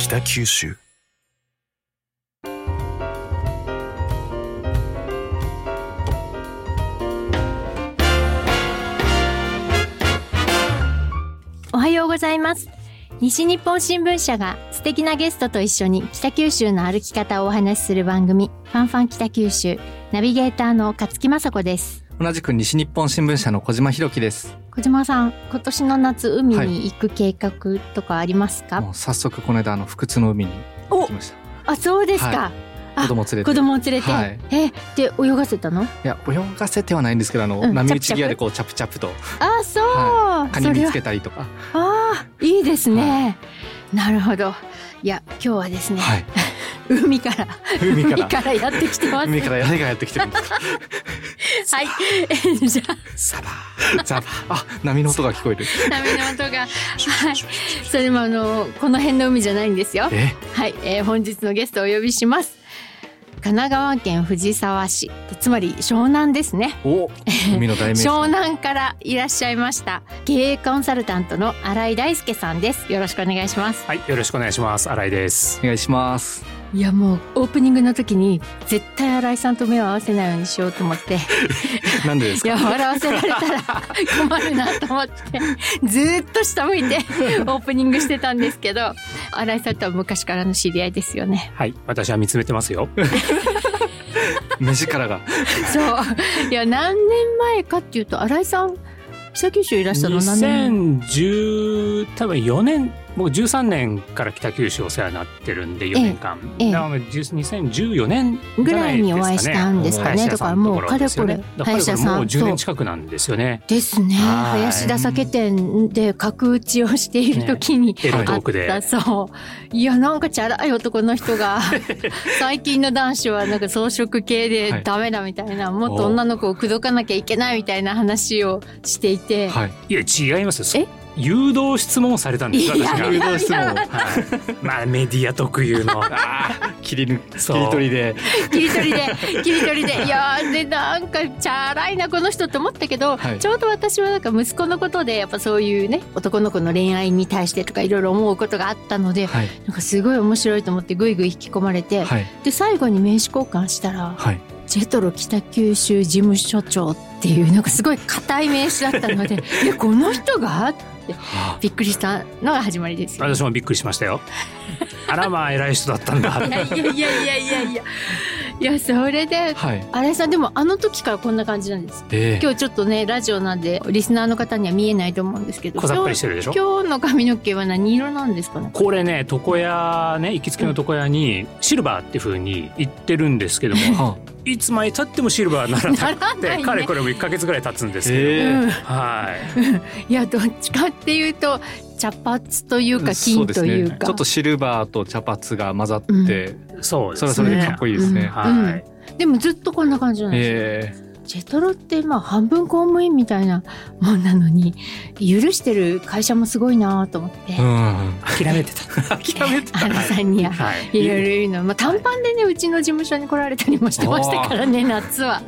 北九州。おはようございます。西日本新聞社が素敵なゲストと一緒に北九州の歩き方をお話しする番組ファンファン北九州ナビゲーターの勝木雅子です。同じく西日本新聞社の小島弘樹です。小島さん今年の夏海に行く計画とかありますか、もう早速この間あの福津の海に行きました。あそうですか、はあ子供連れて。子供を連れて、はい。えで泳がせたの？いや泳がせてはないんですけどあの、うん波打ち際でこうチャプチャプと。あそう、はカニ見つけたりとか。あーいいですね、なるほど。いや今日はですね、はい。海から。海から。海からやってきてます。海から誰がやってきてるんですか。はい。え じゃあ。サバ。ザバ。あ波の音が聞こえる。波の音が。はい。それもあのこの辺の海じゃないんですよ。え？はい、えー本日のゲストをお呼びします。神奈川県藤沢市。つまり湘南ですね。お海の代名詞。湘南からいらっしゃいました。経営コンサルタントの新井大輔さんです。よろしくお願いします。はい、よろしくお願いします。新井です。お願いします。いやもうオープニングの時に絶対新井さんと目を合わせないようにしようと思って なんでですいやか。笑わせられたら困るなと思ってずーっと下向いて オープニングしてたんですけど新井さんとは昔からの知り合いですよねはい、私は見つめてますよ。目力が。そういや何年前かっていうと新井さん北九州いらしたの何年？2010多分4年、僕13年から北九州お世話になってるんで4年間。ええ。なので10 2014年ぐらいにお会いしたんですかねだからもうかれこれ林田さんもう10そう年近くなんですよね。ですね。はい。林田酒店で角打ちをしている時に、あったそう。いやなんかチャラい男の人が 最近の男子はなんか装飾系でダメだみたいな、もっと女の子を口説かなきゃいけないみたいな話をしていて、はい。いや、違います。よえ？誘導質問されたんです、いや私が。いや誘導質問。はいまあ、メディア特有の。切りぬそう切り取りで。切り取りで切り取りでいやーでなんかチャラいなこの人って思ったけど、はいちょうど私はなんか息子のことでやっぱそういうね男の子の恋愛に対してとかいろいろ思うことがあったのではい。なんかすごい面白いと思ってぐいぐい引き込まれて、はい。で最後に名刺交換したらはい。ジェトロ北九州事務所長っていうなんかすごい硬い名刺だったので いやこの人がってびっくりしたのが始まりですよ。私もびっくりしましたよ。あらまあ偉い人だったんだ。いやいやいやいやいやいやそれではい。新井さんでもあの時からこんな感じなんですええ今日ちょっとねラジオなんでリスナーの方には見えないと思うんですけど今日の髪の毛は何色なんですかね？これね床屋ね行きつけの床屋にシルバーっていう風に言ってるんですけどもは いつまでたってもシルバーならなくて かれこれも1か月ぐらい経つんですけど、ええうんはい。いやどっちかっていうと茶髪というか金というかそですね、ちょっとシルバーと茶髪が混ざって、そうですね。それはそれでかっこいいですね。うん。はい、でもずっとこんな感じなんですよ、えジェトロってまあ半分公務員みたいなもんなのに許してる会社もすごいなと思って、えうん。諦めてた。諦めて原 さんには。はいいろいろ言うの、まあ、短パンでねうちの事務所に来られたりもしてましたからね夏は。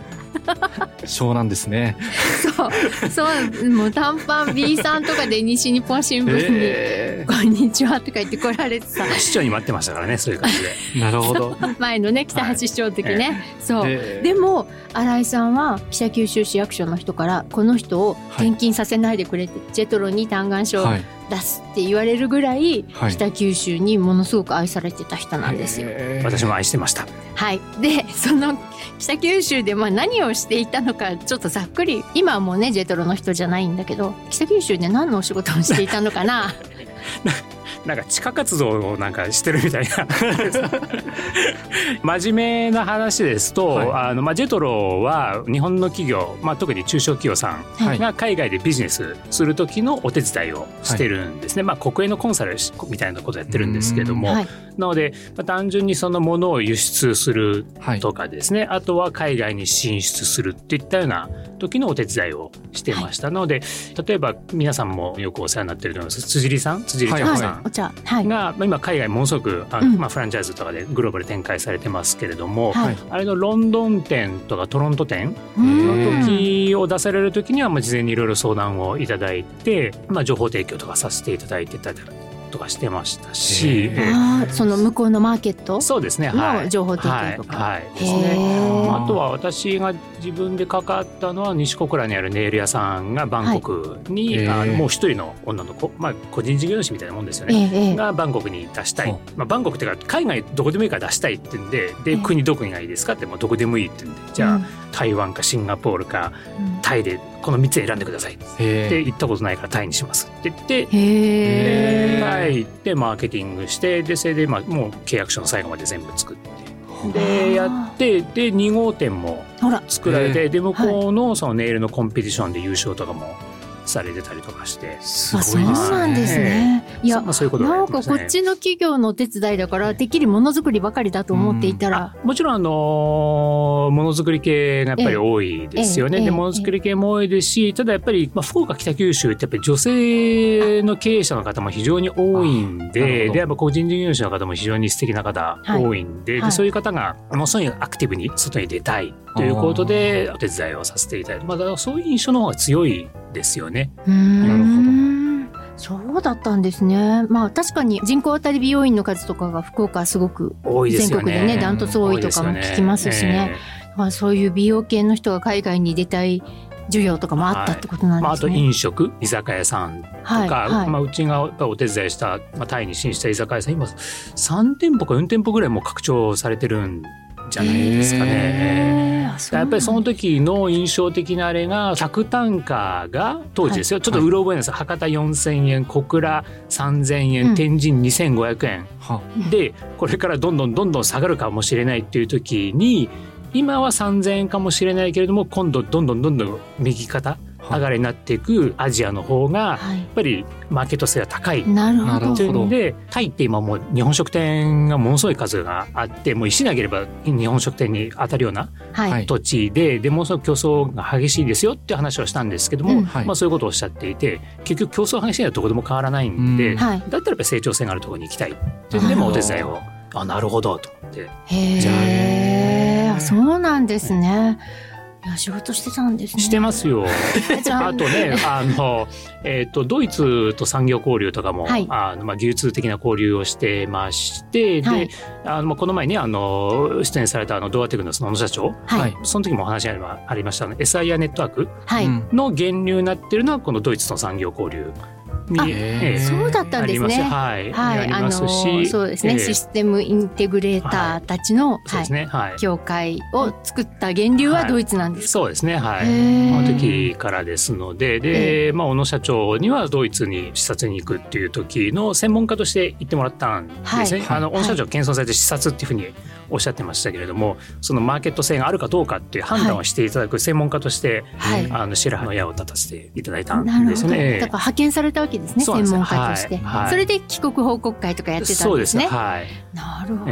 湘南ですね。そう。そう。もう短パン B さんとかで西日本新聞にえ「こんにちは」とか言って来られてさ市長に待ってましたからねそういう感じで。えなるほど。前のね北橋市長の時ね、そう。ええ。でも新井さんは北九州市役所の人からこの人を転勤させないでくれって、ジェトロに嘆願書をはい。出すって言われるぐらい、はい。北九州にものすごく愛されてた人なんですよ。ええ。私も愛してましたはい、でその北九州でまあ何をしていたのかちょっとざっくり今はもうねジェトロの人じゃないんだけど北九州で何のお仕事をしていたのかな？なんか地下活動をなんかしてるみたいな。真面目な話ですと、はい。あのまあ、ジェトロは日本の企業、まあ、特に中小企業さんはい。が海外でビジネスする時のお手伝いをしてるんですね、まあ、国営のコンサルみたいなことやってるんですけども、はい。なので、まあ、単純にそのものを輸出するはい。とかですね、あとは海外に進出するっていったような時のお手伝いをしてました、ので例えば皆さんもよくお世話になってると思います。辻里さん？辻里茶子さん、はい、お茶はい。が、まあ、今海外ものすごくあ、うん。まあ、フランチャイズとかでグローバル展開されてますけれども、はい。あれのロンドン店とかトロント店うん。の時を出される時には、まあ、事前にいろいろ相談をいただいて、まあ、情報提供とかさせていただいてたとかしてましたし、その向こうのマーケットそうですね、はい、の情報提供とか。はい、はい、ですへね。ーあとは私が自分で関わったのは西小倉にあるネイル屋さんがバンコクに、はいあのもう一人の女の子、まあ、個人事業主みたいなもんですよえね。がバンコクに出したい。ほ、まあ、バンコクっていうか海外どこでもいいから出したいって言うんでで、ええ。国どこがいいですかってもうどこでもいいって言うんで。じゃあ、台湾かシンガポールかうん。タイでこの3つ選んでください。ってへ行ったことないからタイにします。って言ってタイでマーケティングしてでそれでまあもう契約書の最後まで全部作って。でやってで2号店もほら。作られへてで向こうのそのネイルのコンペティションで優勝とかもされてたりとかしてすあそうごいですね。なんですね。いやまあそういうことなんかこっちの企業のお手伝いだからてっきりものづくりばかりだと思っていたら、もちろんあのものづくり系がやっぱり多いですよね。でものづくり系も多いですし、ただやっぱり、まあ、福岡北九州ってやっぱり女性の経営者の方も非常に多いんで、でやっぱ個人事業主の方も非常に素敵な方はい多いんで、はい。でそういう方がものすごいアクティブに外に出たいということでお手伝いをさせていただいて、まあそういう印象の方が強いですよね。なるそうだったんですね。まあ確かに人口当たり美容院の数とかが福岡はすごく多いですよね。全国でねダントツ多いとかも聞きますしねまあそういう美容系の人が海外に出たい需要とかもあったってことなんまあ、あとですね。飲食居酒屋さんとか、はいはいまあ、うちがお手伝いした、まあ、タイに進出した居酒屋さん今3店舗か4店舗ぐらいもう拡張されてるんじゃないですかね。やっぱりその時の印象的なあれが客単価が当時ですよ、ちょっとうろ覚えなんですよ。博多4,000円小倉3,000円、うん。天神2,500円。は。でこれからどんどんどんどん下がるかもしれないっていう時に今は3,000円かもしれないけれども今度どんどんどんどん右肩上がりになっていくアジアの方がやはい。っぱりマーケット性が高い。なるほど。でタイって今もう日本食店がものすごい数があってもう石投げれば日本食店に当たるような土地ででものすごく競争が激しいですよっていう話をしたんですけども、うん。はい。まあ、そういうことをおっしゃっていて結局競争が激しいのはどこでも変わらないんで、うん。はい。だったらやっぱり成長性があるところに行きたい。っていうんでもお手伝いを。あなるほどと思って。じゃあへえそうなんですね。いや仕事してたんですね。してますよ。ああとね、あの、えっ、と、ドイツと産業交流とかも、はい。あの、まあ、技術的な交流をしてまして、はい。で、あの、まあこの前ね、あの、出演されたあの、ドアテクのその野社長、はい。はい。その時もお話ありありましたね、SIR ネットワークの源流になってるのは、このドイツの産業交流に、そうだったんですね。はい。はい、あのそうですね、ええ。システムインテグレーターたちの、はい、そうですね、はい。協会を作った源流はドイツなんですか？そうですね、はい。この時からですので、で、まあ、小野社長にはドイツに視察に行くっていう時の専門家として行ってもらったんですね。はい。あの、はい。小野社長謙遜されて視察っていうふうにおっしゃってましたけれども、そのマーケット性があるかどうかっていう判断をしていただく専門家として、はいあの、白羽の矢を立たせていただいたなん。ですね。だから派遣されたわけですね、専門家として、はいはいそれで帰国報告会とかやってたそうですね。んですね。はい。なるほ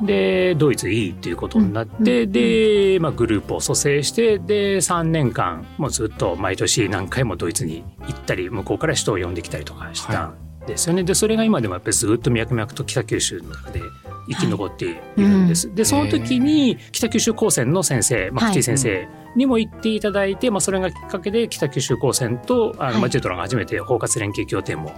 ど。でドイツいいっていうことになって、うんで、まあ、グループを蘇生してで3年間もうずっと毎年何回もドイツに行ったり向こうから人を呼んできたりとかしたんですよね。でそれが今でもやっぱりずっと脈々と北九州の中で生き残っているんです。でその時に北九州高専の先生、まあ、はい口井先生にも行っていただいて、まあ、それがきっかけで北九州高専とあの、はいまあジェトラが初めて包括連携協定も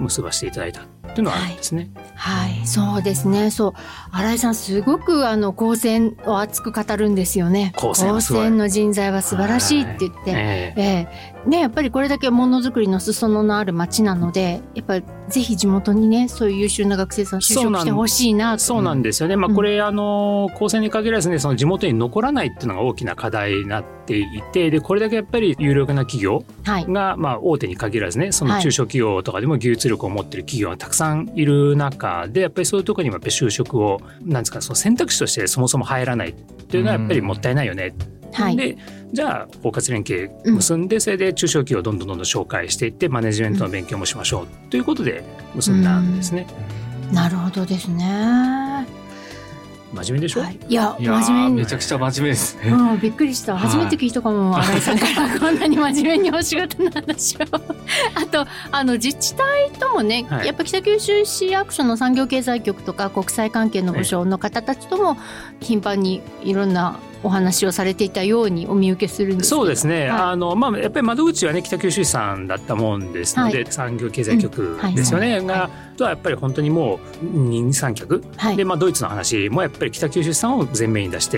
結ばせていただいたっていうのはあるんですね。はい、そうですね。そう、新井さんすごくあの高専を熱く語るんですよね。高専はすごいの人材は素晴らしいって言って、ええええねやっぱりこれだけものづくりの裾野のある町なので、やっぱりぜひ地元にねそういう優秀な学生さん就職してほしいなと。そうなんですよね。まあ、うんこれ、あの、高専に限らずね、その地元に残らないっていうのが大きな課題になっていて、で、これだけやっぱり有力な企業はい。が、まあ、大手に限らずね、そのはい中小企業とかでも技術力を持ってる企業がたくさんいる中で、やっぱりそういうところにもやっぱり就職を、なんですか、その選択肢としてそもそも入らないっていうのはやっぱりもったいないよね。はい。でじゃあ包括連携結んで、それで中小企業をどんどんどんどん紹介していってマネジメントの勉強もしましょうということで結んだんですね。なるほどですね。真面目でしょ、はい、いや真面目。にめちゃくちゃ真面目ですね。うん、びっくりした。はい。初めて聞いたかも、新井さんから。こんなに真面目にお仕事の話を。あと、あの自治体ともね、はい。やっぱ北九州市役所の産業経済局とか国際関係の部署の方たちとも頻繁にいろんなお話をされていたようにお見受けするんですそうですね、はい。あのまあ、やっぱり窓口はね北九州市さんだったもんですので、は産業経済局ですよね、うん。が、とはやっぱり本当にもう二人三脚、はい。で、まあ、ドイツの話もやっぱり北九州市さんを前面に出して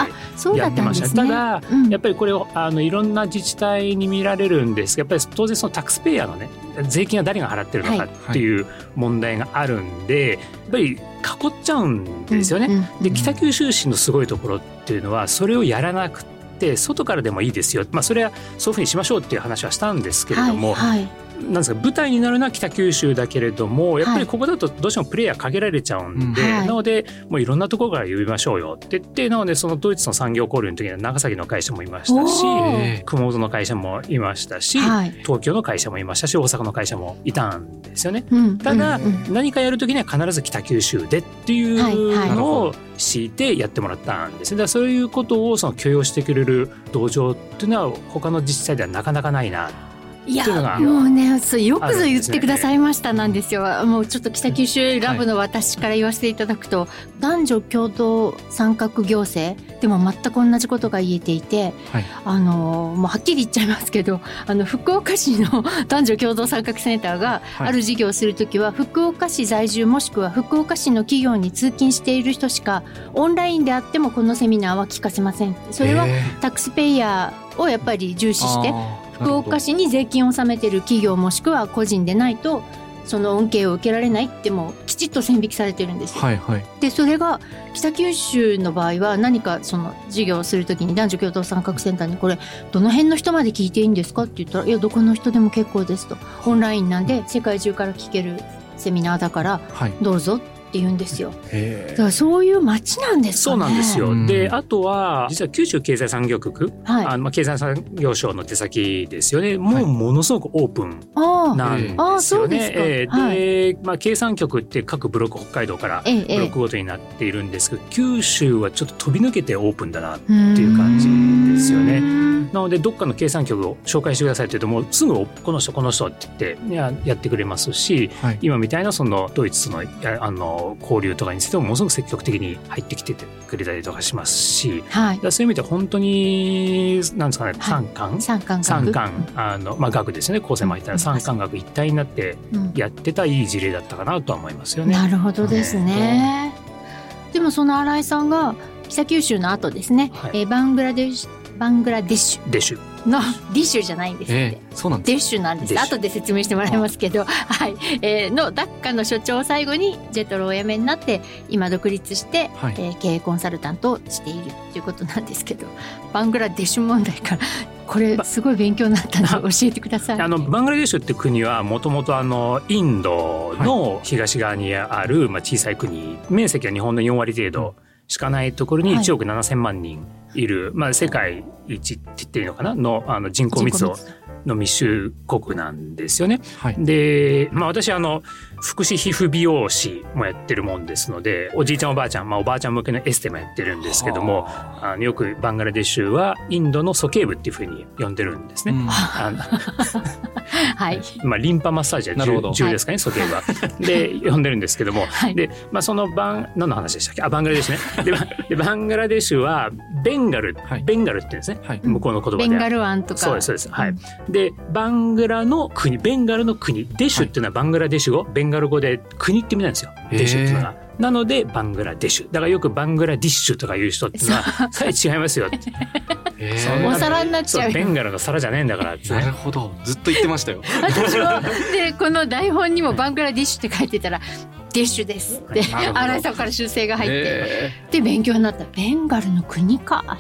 やってました。た。ただうんやっぱりこれをあのいろんな自治体に見られるんですがやっぱり当然そのタックスペイヤーのね税金は誰が払ってるのかっていう問題があるんで、やっぱり囲っちゃうんですよね。で北九州市のすごいところっていうのはそれをやらなくて外からでもいいですよ、まあ、それはそういうふうにしましょうっていう話はしたんですけれども、はいはいなんですか舞台になるのは北九州だけれどもやっぱりここだとどうしてもプレイヤー限られちゃうんで、うんはいなのでもういろんなところから呼びましょうよって言ってなのでそのドイツの産業交流の時には長崎の会社もいましたし熊本の会社もいましたし、はい東京の会社もいましたし大阪の会社もいたんですよね。うんただ、何かやる時には必ず北九州でっていうのを敷いてやってもらったんですね。だからそういうことをその許容してくれる道場っていうのは他の自治体ではなかなかないな。いやもうねそうよくぞ言ってくださいましたなんですよ。もうちょっと北九州ラブの私から言わせていただくと、男女共同参画行政でも全く同じことが言えていて、はい。あのもうはっきり言っちゃいますけどあの福岡市の 男女共同参画センターがはい。ある事業をするときは、福岡市在住もしくは福岡市の企業に通勤している人しかオンラインであってもこのセミナーは聞かせません。それはえ。タックスペイヤーをやっぱり重視して福岡市に税金を納めてる企業もしくは個人でないとその恩恵を受けられないってもうきちっと線引きされてるんですよ。はいはい。でそれが北九州の場合は何かその事業をするときに男女共同参画センターにこれどの辺の人まで聞いていいんですかって言ったらいやどこの人でも結構ですと。オンラインなんで世界中から聞けるセミナーだからはい。どうぞって言うんですよ。へだからそういう街なんですかね。そうなんですよ。うんであとは実は九州経済産業局、はい。あのまあ経済産業省の手先ですよね。もはいうものすごくオープンああ。なんですようですかね。えーはいで、まあ経産局って各ブロック北海道からブロックごとになっているんですけど、九州はちょっと飛び抜けてオープンだな。っていう感じですよねね。なのでどっかの経産局を紹介してくださいって言うともうすぐこの人この人って言ってややってくれますしはい今みたいなそのドイツとのやあの交流とかについてもものすごく積極的に入ってきてくれたりとかしますしはい。そういう意味では本当になんですかね三冠？三冠三冠。あの、まあ、学ですよね。高専も入ったら三冠学一体になってうん。やってたいい事例だったかなとは思いますよね。なるほどですね。でもその新井さんが北九州の後ですね、はい。えーバングラデシュバングラデシデシュュのディッシュじゃないんですって。えーそうなんです。デッシュなんです。後で説明してもらいますけど、はい。えーのダッカの所長を最後にジェトロをお辞めになって今独立して、はい。えー経営コンサルタントをしているということなんですけどバングラデシュ問題からこれすごい勉強になったので教えてください。あのバングラデシュって国はもともとあのインドの東側にある、まあ、小さい国。面積は日本の4割程度しかないところにはい。1億7,000万人いる、まあ、世界一って言っていいのかな？のあの人口密度。の密集国なんですよね。はい。で、まあ、私あの福祉皮膚美容師もやってるもんですのでおじいちゃんおばあちゃん、まあ、おばあちゃん向けのエステもやってるんですけどもあのよくバングラデシュはインドの鼠径部っていうふうに呼んでるんですね。うん はい、まあ、リンパマッサージはなるほど重重ですかね、鼠径部は。で呼んでるんですけども、はいで、まあ、そのバン何の話でしたっけ？あバングラデシュね。でバでバングラデシュはベンガル、はいベンガルって言うんですねはい向こうの言葉で。ベンガル湾とかそうですそうです。はい。でバングラの国ベンガルの国デシュっていうのはバングラデシュ語、ベンガル語で国って意味なんですよ。デシュっていうのが。なのでバングラデシュだからよくバングラディッシュとか言う人っていうのはそれ違いますよってえそんなお皿になっちゃううベンガルの皿じゃねえんだからなるほどずっと言ってましたよ私もでこの台本にもバングラディッシュって書いてたらディッシュですって新井さんから修正が入って、えで勉強になったベンガルの国か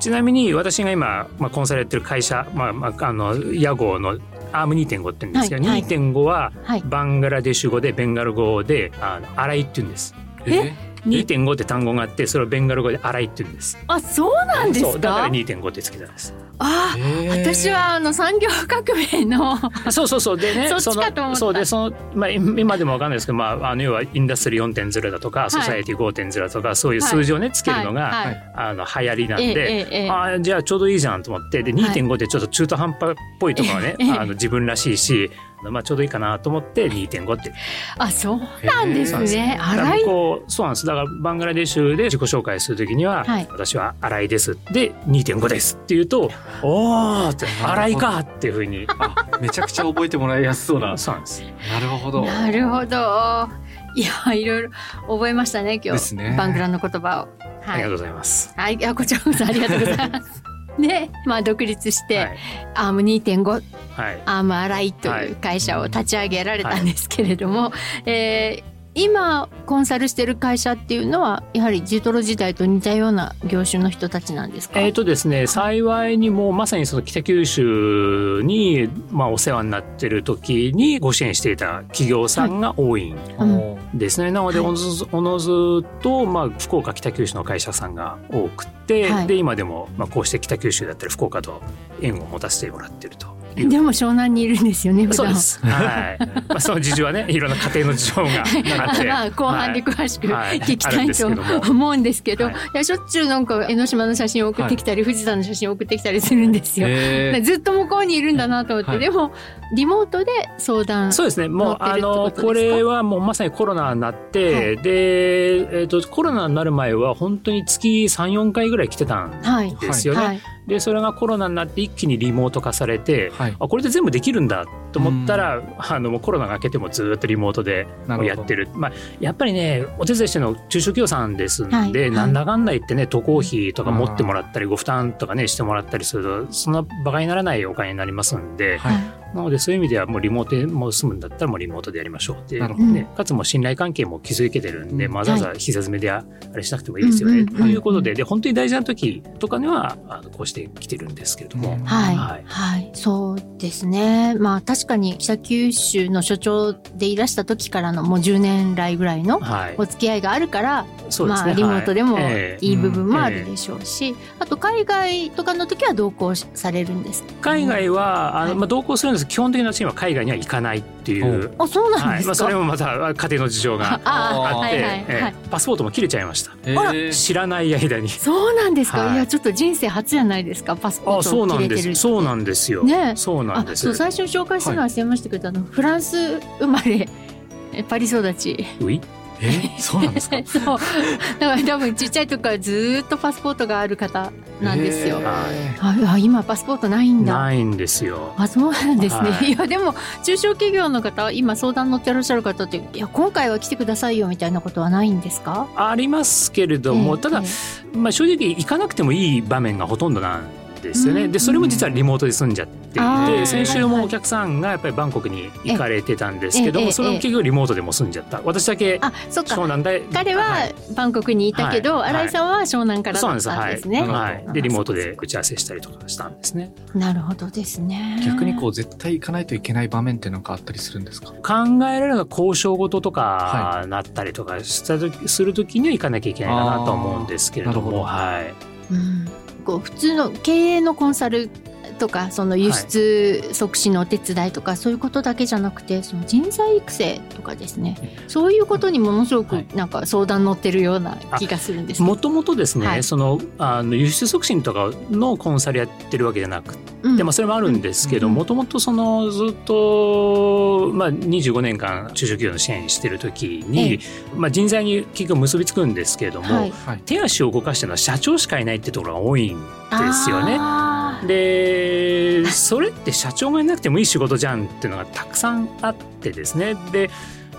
ちなみに私が今、まあ、コンサルやってる会社、まあまあ、あの屋号のアーム2.5って言うんですけど、はいはい2.5ははいバングラデシュ語でベンガル語であの洗いって言うんです。ー2.5って単語があってそれをベンガル語で洗いって言うんです。あそうなんですか？そうだから2.5ってつけたんです。あえー。私はあの産業革命の そうそうそう。でね そっちかと思った。のそうでその、まあ、今でもわかんないですけど、まあ、あの要はインダストリー4.0だとか、ソサエティ5.0だとかそういう数字をねつけるのが、はい。はい。あの流行りなんええで。ええええ。あーじゃあちょうどいいじゃんと思ってで2.5ってちょっと中途半端っぽいところはね、ええ。あの自分らしいしまあ、ちょうどいいかなと思って2.5ってあそうなんですね。荒い。向こうそうなんです。だからバングラデシュで自己紹介するときには、はい。私は新井です。で2.5ですって言うとおーって。新井かっていうふうに。あめちゃくちゃ覚えてもらいやすそうな。そうなんです。なるほど。なるほど。いやいろいろ覚えましたね今日。ですね。バングラの言葉を。はい。ありがとうございます、はい。こちらこそありがとうございますでまあ独立して、はい。アーム2.5はい。アームアライという会社を立ち上げられたんですけれども、えー今コンサルしてる会社っていうのはやはりジュトロ時代と似たような業種の人たちなんですか、えーとですね、幸いにもまさにその北九州に、まあ、お世話になってる時にご支援していた企業さんが多いんうん。ですね。なので、はい。おのずおのずと、まあ、福岡北九州の会社さんが多くて、はい。で今でも、まあ、こうして北九州だったり福岡と縁を持たせてもらってると。いう。でも湘南にいるんですよね普段。そうです。はい。まあ、その事情はね、いろんな家庭の事情があって。まあ後半で詳しくはい。聞きたいとあるんですけども。思うんですけど、はい。い、やしょっちゅうなんか江ノ島の写真を送ってきたり、富士山の写真を送ってきたりするんですよ。えー。ずっと向こうにいるんだなと思って、はい。でもリモートで相談そうですね。もう、あの、これはもうまさにコロナになって、はい。で、えっ、と、コロナになる前は本当に月3、4回ぐらい来てたんはい。ですよね。はいで、それがコロナになって一気にリモート化されて、はい。あ、これで全部できるんだと思ったら、あの、もうコロナが明けてもずっとリモートでやってる。まあ、やっぱりね、お手伝いしてるの中小企業さんですんで、はい。はいなんだかんだ言ってね、渡航費とか持ってもらったり、ご負担とかね、してもらったりすると、そんな馬鹿にならないお金になりますんで、はいなのでそういう意味ではもうリモートでもう済むんだったらもうリモートでやりましょうってね、かつもう信頼関係も築けてるんで、うん。わざわざ膝詰めでああれしなくてもいいですよね、ということでで本当に大事な時とかにはあのこうしてきてるんですけれども、はい、ははい。い、そうですね。まあ確かに北九州の所長でいらした時からのもう10年来ぐらいのはい。お付き合いがあるから、そうですね、まあリモートでもはいええいい部分もあるでしょうし、あと海外とかの時は同行されるんですか？海外はあの、はい。まあ、同行するんですけど基本的なチームは海外には行かないっていう。あ、そうなんはい。まあ、ですか。それもまた家庭の事情がああって、はいはいパスポートも切れちゃいました。えー。知らない間に。そうなんですか？はい。い、やちょっと人生初じゃないですか？パスポートを切れてる。そうなんです。よ、ね。そうなんあ、です。そう最初に紹介するのは忘れましたけど、あのフランス生まれ。えパリ育ち。うい？えーそうなんですか？そう。だから多分ちっちゃい時からずーっとパスポートがある方なんですよ。えああ今パスポートないんだ。ないんですよあそうなんですね、はいい、やでも中小企業の方今相談乗ってらっしゃる方っていや今回は来てくださいよみたいなことはないんですか？ありますけれども、ええただえ、まあ、正直行かなくてもいい場面がほとんどなんですよね。うんでそれも実はリモートで済んじゃっていて先週もお客さんがやっぱりバンコクに行かれてたんですけどええもそれも結局リモートでも済んじゃった。私だけあそっか。湘南で彼はバンコクにいたけど、はい。新井さんは湘南からだっそうなんですたんです。ね。はい。はい、であリモートで打ち合わせしたりとかしたんですね。なるほどですね。逆にこう絶対行かないといけない場面ってなんかあったりするんですか？考えられるのは交渉事とかはなったりとかした時する時には行かなきゃいけないかなと思うんですけれどもあーなるほど。はい。うん、構普通の経営のコンサルとかその輸出促進のお手伝いとか、そういうことだけじゃなくてその人材育成とかですね。そういうことにものすごくはい。なんか相談乗ってるような気がするんですもともとですね、はい。そのあの輸出促進とかのコンサルやってるわけじゃなくうん。て、まあ、それもあるんですけどうんもともとそのずっと、まあ、25年間中小企業の支援してる時に、まあ、人材に結局結びつくんですけれども、はい。はい。手足を動かしてるのは社長しかいないってところが多いんですよね。でそれって社長がいなくてもいい仕事じゃんっていうのがたくさんあってですね。で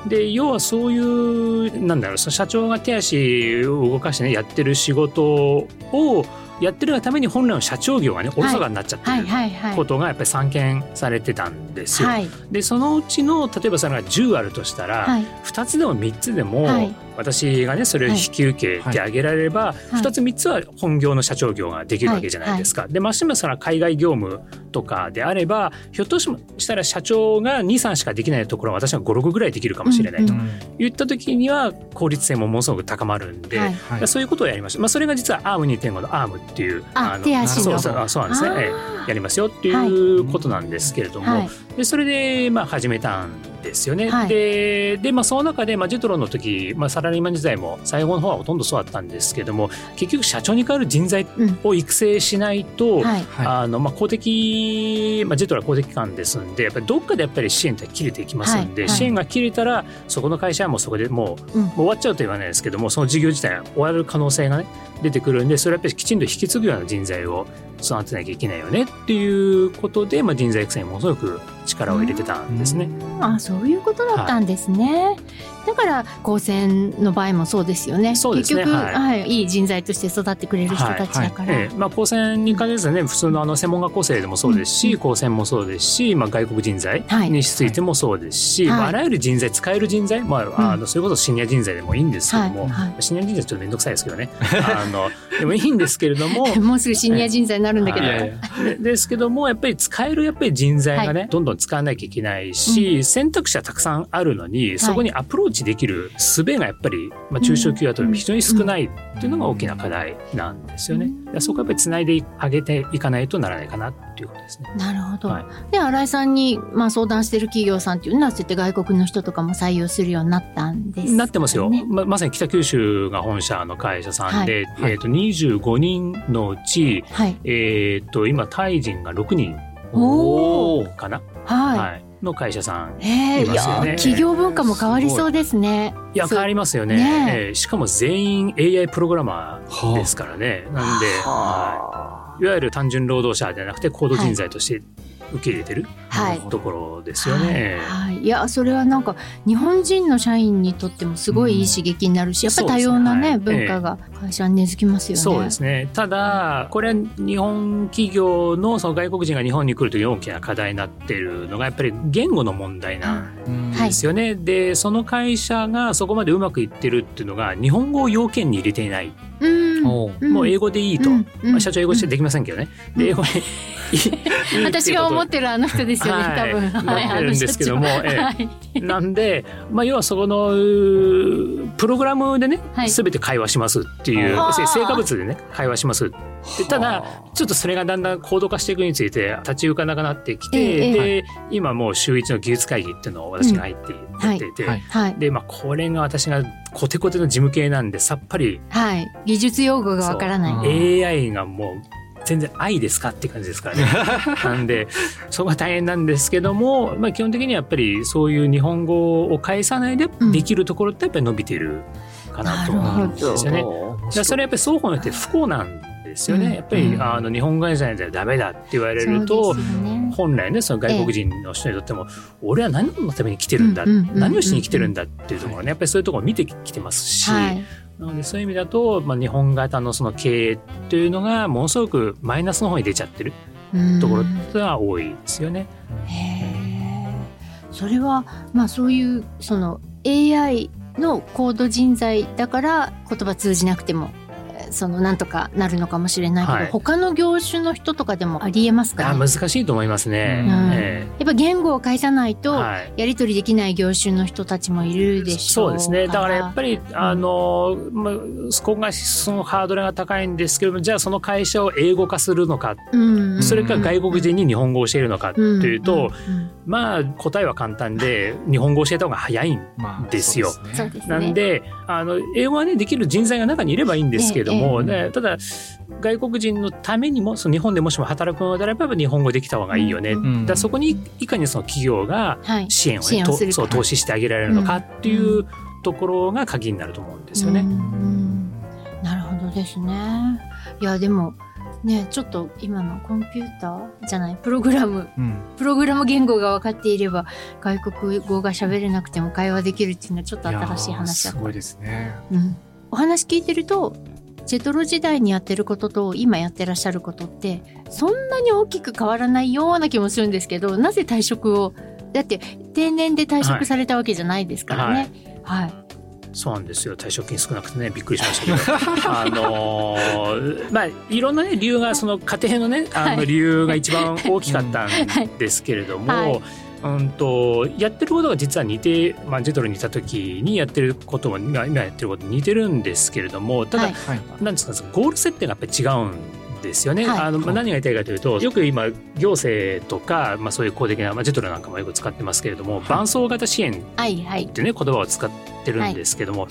で要はそういうなんだろう社長が手足を動かしてねやってる仕事をやってるがために本来の社長業がねおろそかになっちゃってはいることがやっぱり散見されてたんですよ。はいでそのうちの例えばそれが10あるとしたら、はい2つでも3つでも、はい私がねそれを引き受けてあげられれば、い2つ3つは本業の社長業ができるわけじゃないですか。でましてもそれは海外業務とかであればひょっとしたら社長が23しかできないところは私が56ぐらいできるかもしれないとうん言った時には効率性もものすごく高まるんで。はいはい。そういうことをやりました。まあ、それが実はアーム2.5のアームっていうあ手足の。そうそうあそうなんですね。やりますよっていうことなんですけれども、はい。でそれでまあ始めたんですよね。はい。でで、まあ、その中で、まあ、ジェトロの時、まあ、サラリーマン時代も最後の方はほとんどそうだったんですけども結局社長に代わる人材うん。を育成しないと、あのまあ、公的、まあ、ジェトロは公的機関ですんでやっぱりどっかでやっぱり支援って切れていきますんで、はい。はい。支援が切れたらそこの会社はもうそこでもう,、うん。もう終わっちゃうと言わないですけどもその事業自体は終わる可能性がね出てくるんでそれはやっぱりきちんと引き継ぐような人材を育てなきゃいけないよねっていうことで、まあ、人材育成にものすごく力を入れてたんですね。あそういうことだったんですね。だから高専の場合もそうですよね。そうですね。結局、はい。はい、いい人材として育ってくれる人たちだから。ええ。まあ、高専に限らずね普通のあの専門学校生でもそうですし、うん。高専もそうですし、まあ、外国人材はい。についてもそうですし、はい。まあ、あらゆる人材使える人材、まあ、あのそれこそシニア人材でもいいんですけども、はい。はい。シニア人材ちょっと面倒くさいですけどね。あの でもいいんですけれども もうすぐシニア人材になるんだけど。い。やいやでですけどもやっぱり使えるやっぱり人材がね、はどんどん使わなきゃいけないし、選択肢はたくさんあるのにそこにアプローチできる術がやっぱり、まあ、中小企業だと非常に少ないっていうのが大きな課題なんですよね。うん。そこはやっぱりつないであげていかないとならないかなっていうことですね。なるほど。はい。で新井さんに、まあ、相談してる企業さんっていうのはそうやって外国の人とかも採用するようになったんですかね、なってますよ、ままさに北九州が本社の会社さんで、はい。えー、と25人のうち、はい。えー、と今タイ人が6人おおかな、はい。はい、の会社さんええいいますよね。や企業文化も変わりそうですね。い。や変わりますよね。ねえ。ーしかも全員 AI プログラマーですからね、なんで、はい、いわゆる単純労働者じゃなくて高度人材として受け入れてるはい。ところですよね。はい、はいいやそれはなんか日本人の社員にとってもすごいいい刺激になるし、やっぱり多様なねそうですね文化が会社に根付きますよね。そうですねただこれは日本企業のその外国人が日本に来るという大きな課題になっているのがやっぱり言語の問題なんはいですよね。でその会社がそこまでうまくいってるっていうのが日本語を要件に入れていない、うん。もう英語でいいと、まあ、社長英語してできませんけどね、で英語で私が思ってるあの人ですよね、はい。多分。なってるんですけどもええ。はい。なんで、まあ、要はそこのプログラムでね、はい。全て会話しますっていう成果物でね会話します。でただちょっとそれがだんだん高度化していくについて立ち行かなくなってきて、ええで今もう週一の技術会議っていうのを私が入ってやってい。て、はい。はい。でまあこれが私がコテコテの事務系なんでさっぱりはい。技術用語がわからない。AI がもう全然愛ですかって感じですからね。なんでそこが大変なんですけども、まあ、基本的にはやっぱりそういう日本語を返さないでうんできるところってやっぱり伸びてるかなと思うんですよね。だからそれはやっぱり双方によって不幸なんですよね。うんやっぱり、うんあの日本語じゃダメだって言われるとね本来ねその外国人の人にとっても、俺は何のために来てるんだ、何をしに来てるんだっていうところねやっぱりそういうところを見てきてますし。はい。なのでそういう意味だと、まあ、日本型のその経営っていうのがものすごくマイナスの方に出ちゃってるうんところってのは多いですよね。それはまあそういうその AI の高度人材だから言葉通じなくてもえーそのなんとかなるのかもしれないけど、はい。他の業種の人とかでもありえますかあね。難しいと思いますね。うん。えやっぱ言語を返さないえとはい。やり取りできない業種の人たちもいるでしょそううですね。だからやっぱりり、あの、まあ、そこが、そのハードルが高いんですけども、じゃあその会社を英語化するのか、それか外国人に日本語を教えるのかっていうと、まあ答えは簡単で、日本語を教えた方が早いんまあですよそうですね。なんで、あの、英語はね、できる人材が中にいればいいんですけども、ええねただ、外国人のためにも、その日本でもしも働くのであれば、日本語できた方がいいよね。うんうんだそこにいかにその企業がはい。支援を,、支援をするかとそう投資してあげられるのかっていうところが鍵になると思うんですよね。うんうんなるほどですね。いやでもねちょっと今のコンピューターじゃない？プログラムうんプログラム言語が分かっていれば外国語が喋れなくても会話できるっていうのはちょっと新しい話だった。すごいですね。うん、お話聞いてるとジェトロ時代にやってることと今やってらっしゃることってそんなに大きく変わらないような気もするんですけどなぜ退職をだって定年で退職されたわけじゃないですからね。はい、そうなんですよ。退職金少なくてねびっくりしましたけど。あのーまあいろんなね理由がその家庭のねあはい。の理由が一番大きかったんですけれども、はい。うんとやってることが実は似て、まあ、ジェトロにいた時にやってることも今今やってることに似てるんですけれどもただ、はい。はい。なんですかゴール設定がやっぱり違うんですよね。はい。あのまあ何が言いたいかというとよく今行政とか、まあ、そういう公的な、まあ、ジェトロなんかもよく使ってますけれども、伴走型支援っはいはいてい。うね言葉を使ってるんですけども、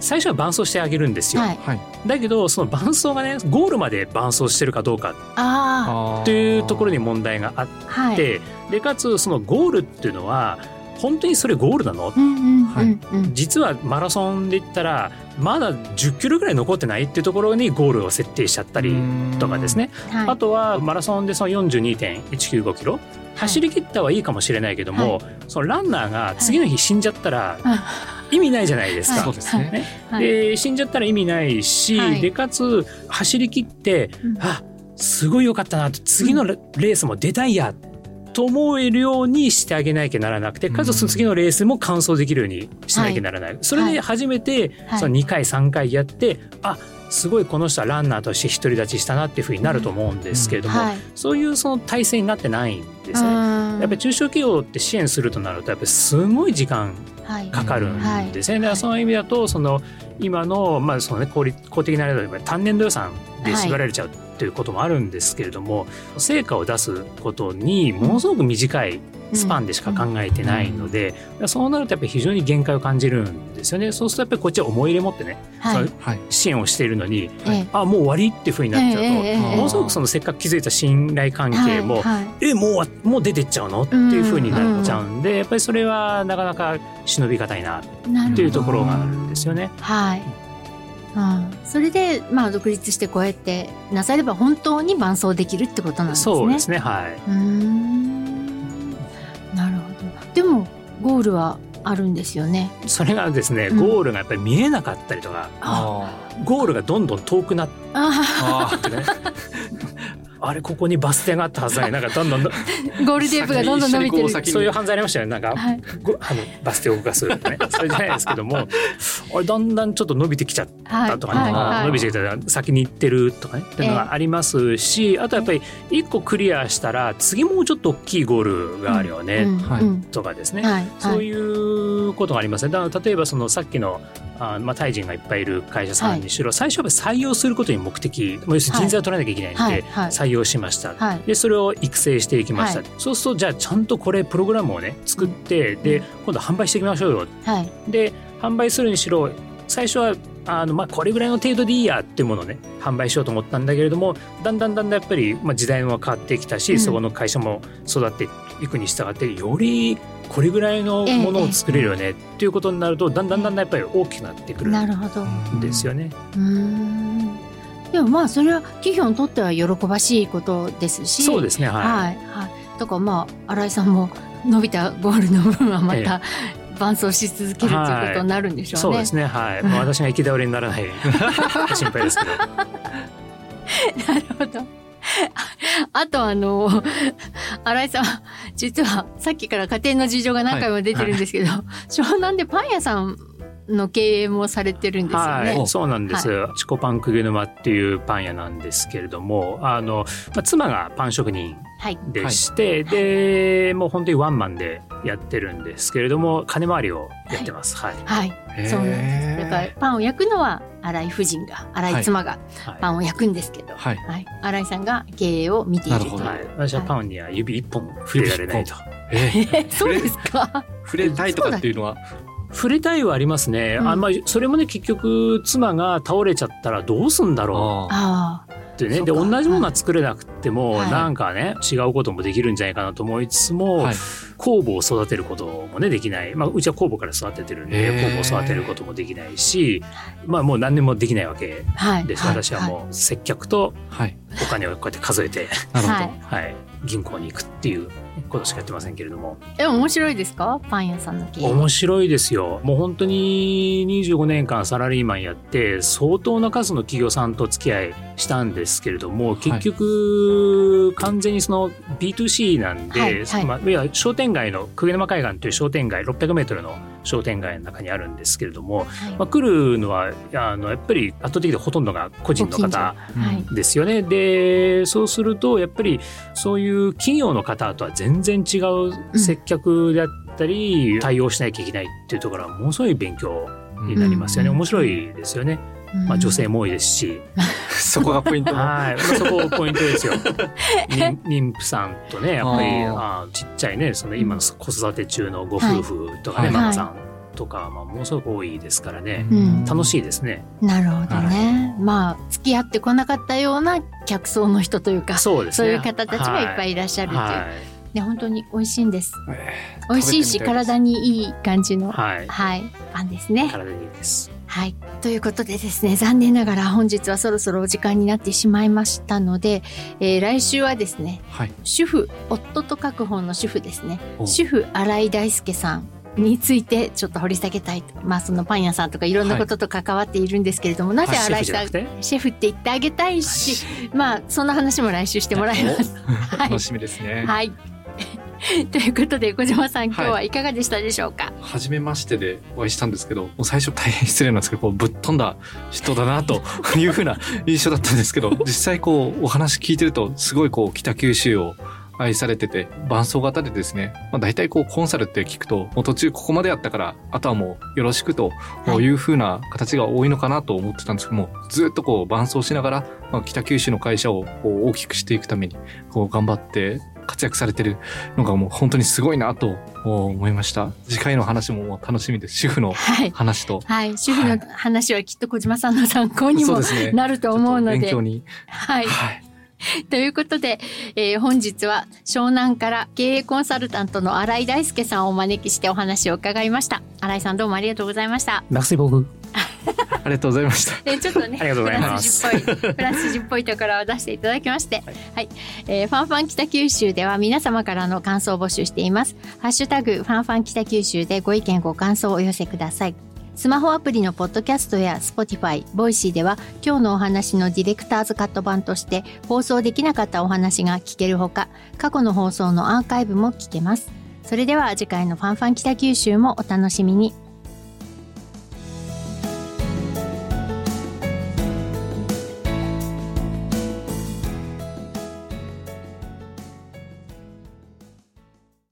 最初は伴走してあげるんですよ。はい。はい。だけどその伴走がねゴールまで伴走してるかどうかああというところに問題があっあはい。て、でかつそのゴールっていうのは本当にそれゴールなの？うんうんうんうん。実はマラソンで言ったらまだ10キロぐらい残ってないっていうところにゴールを設定しちゃったりとかですね。はい。あとはマラソンでその42.195キロ走り切ったはいいかもしれないけども、そのランナーが次の日死んじゃったら意味ないじゃないですか。そうですね。ね。はい。で死んじゃったら意味ないし、はい。でかつ走り切って、うん。あすごい良かったなと次のレレースも出たいやと思えるようにしてあげなきゃならなくてかつその次のレースも完走できるようにしなきゃならない、それで初めてはい。その2回3回やって、あすごいこの人はランナーとして独り立ちしたなっていうふうになると思うんですけれども、はい。そういうその体制になってないんですね。ややっぱり中小企業って支援するとなるとやっぱりすごい時間はいかかるんですね。はい。でその意味だとその今のまあそのね公立公的なあれだと単年度予算で縛られちゃうということもあるんですけれども、成果を出すことにものすごく短いスパンでしか考えてないので、そうなるとやっぱり非常に限界を感じるんですよね。そうするとやっぱりこっちは思い入れ持ってね、はい。支援をしているのに、ええ。あもう終わりっていうふうになっちゃうと、ええええええ。ものすごくそのせっかく築いた信頼関係も、はいはい。えもうわもう出てっちゃうの？っていうふうになっちゃうんで、やっぱりそれはなかなか忍びがたいなっていうところがあるんですよね。はい。うん、それでまあ独立してこうやってなされば本当に伴走できるってことなんですね。そうですねはい。うーん。なるほど。でもゴールはあるんですよね。それがですね、うんゴールがやっぱり見えなかったりとか、ああゴールがどんどん遠くなっああ。あてね。あれここにバス停があったはずなのになんかどんどんゴールテープがどんどん伸びてる。そういう犯罪ありましたよね。なんか、はい。ごあのバス停を動かすってね。それじゃないですけども。あれだんだんちょっと伸びてきちゃっはいたとかね、はいはい伸びてきた。ら先に行ってるとかね。っていうのがありますし、あとやっぱり一個クリアしたら次もうちょっと大きいゴールがあるよね、うんとかですね、はい。そういうことがありますね。だから例えばそのさっきのあまあ、タイ人がいっぱいいる会社さんにしろ、最初は採用することに目的、まあ要するに人材を取らなきゃいけないので、はい。はい。採用しました、はい。でそれを育成していきました、はい。そうするとじゃあちゃんとこれプログラムをね作って、で今度販売していきましょうよ。はい。で販売するにしろ最初はあのまあこれぐらいの程度でいいやっていうものをね販売しようと思ったんだけれどもだんだんだんだんやっぱり、まあ、時代も変わってきたし、うん。そこの会社も育っていくに従ってよりこれぐらいのものを作れるよねっていうことになるとだんだんだんだんやっぱり大きくなってくるなるほど。んですよね。うーん。でもまあそれは企業にとっては喜ばしいことですし。そうですねはい、はいはい。だからまあ新井さんも伸びたゴールの分はまえた伴走し続けるということになるんでしょうね。そうですねはい、私が行き倒れにならない 心配ですけど なるほど。あとあの、新井さん、実はさっきから家庭の事情が何回も出てるんですけど、湘南でパン屋さんの経営もされてるんですよね。はい、そうなんです。チコパン釘沼っていうパン屋なんですけれども、あの、まあ、妻がパン職人はい。でして、で、もう本当にワンマンでやってるんですけれども、金回りをやってます。はい。はい。そうなんです。だからパンを焼くのは新井夫人が、新井妻がはいパンを焼くんですけど、はい。はい。新井さんが経営を見ているという。なるほどはい、私はパンには指一本触れられないと。えーえそうですか？触れたいとかっていうのは。触れたいはありますね。うんあまあ、それもね、結局、妻が倒れちゃったらどうすんだろうってね。で、同じものは作れなくても、はいなんかね、違うこともできるんじゃないかなと思いつつも、あ。はい。酵母を育てることもねできない、まあ、うちは酵母から育ててるんで酵母を育てることもできないし、まあ、もう何年もできないわけあ。はい。です、私はもう接客とはい。お金をこうやって数えて。はいはい、銀行に行くっていうことしかやってませんけれども。え、面白いですか？パン屋さんの経営。面白いですよ。もう本当に25年間サラリーマンやって相当な数の企業さんと付き合いしたんですけれども結局、完全にその B2C なんで、はいはい。まあ、いや商店街の久毛沼海岸という商店街600メートルの商店街の中にあるんですけれども、はい。まあ、来るのはあのやっぱり圧倒的でほとんどが個人の方はい。ですよね。でそうするとやっぱりそういう企業の方とは全然違う接客であったり、対応しなきゃいけないっていうところはものすごい勉強になりますよね。うん。面白いですよね。うんまあ、女性も多いですし、そこがポイント。はい、まあそこポイントですよ。妊妊婦さんとね、やっぱりあちっちゃいね、その今の子育て中のご夫婦とかね、はいママさんとか、まあ、ものすごく多いですからね、うん楽しいですね。なるほどね。まあ付き合ってこなかったような客層の人というか、そうですね。そういう方たちがいっぱいいらっしゃるという。はで本当に美味しいんです。え美味しいし体にいい感じの、い。はい。はい、パンですね。体にいいです。はい。ということでですね、残念ながら本日はそろそろお時間になってしまいましたので、えー来週はですね、ーはい。主婦、夫と書く本の主婦ですね、お主婦新井大輔さんについてちょっと掘り下げたいと。まあそのパン屋さんとかいろんなことと関わっているんですけれども、なぜシェ新井さんシェフって言ってあげたいし、まあそんな話も来週してもらいます。はい 楽しみですね。はい。ということで小島さん今日はいはいかがでしたでしょうか、初めましてでお会いしたんですけど、もう最初大変失礼なんですけど、こうぶっ飛んだ人だなと いうふうな印象だったんですけど、実際こうお話聞いてると、すごいこう北九州を愛されてて、伴奏型でですね、まあ、大体こうコンサルって聞くと、もう途中ここまでやったから、あとはもうよろしくとはい。いうふうな形が多いのかなと思ってたんですけども、ずっとこう伴奏しながら、まあ、北九州の会社をこう大きくしていくために、こう頑張って活躍されてるのがもう本当にすごいなと思いました。次回の話も楽しみです。主婦のはい。話と。はい。主婦の話はきっと小島さんの参考にもね。なると思うので。勉強に。はい。はい。ということで、えー本日は湘南から経営コンサルタントの新井大輔さんをお招きしてお話を伺いました。新井さんどうもありがとうございました。ありがとうございました。でちょっとね、ありがとうございますフランス人っぽい、フランス人っぽいところを出していただきまして、はい、えーファンファン北九州では皆様からの感想を募集しています。ハッシュタグファンファン北九州でご意見ご感想をお寄せください。スマホアプリのポッドキャストや Spotify、 Voicy では今日のお話のディレクターズカット版として放送できなかったお話が聞けるほか、過去の放送のアーカイブも聞けます。それでは次回のファンファン北九州もお楽しみに。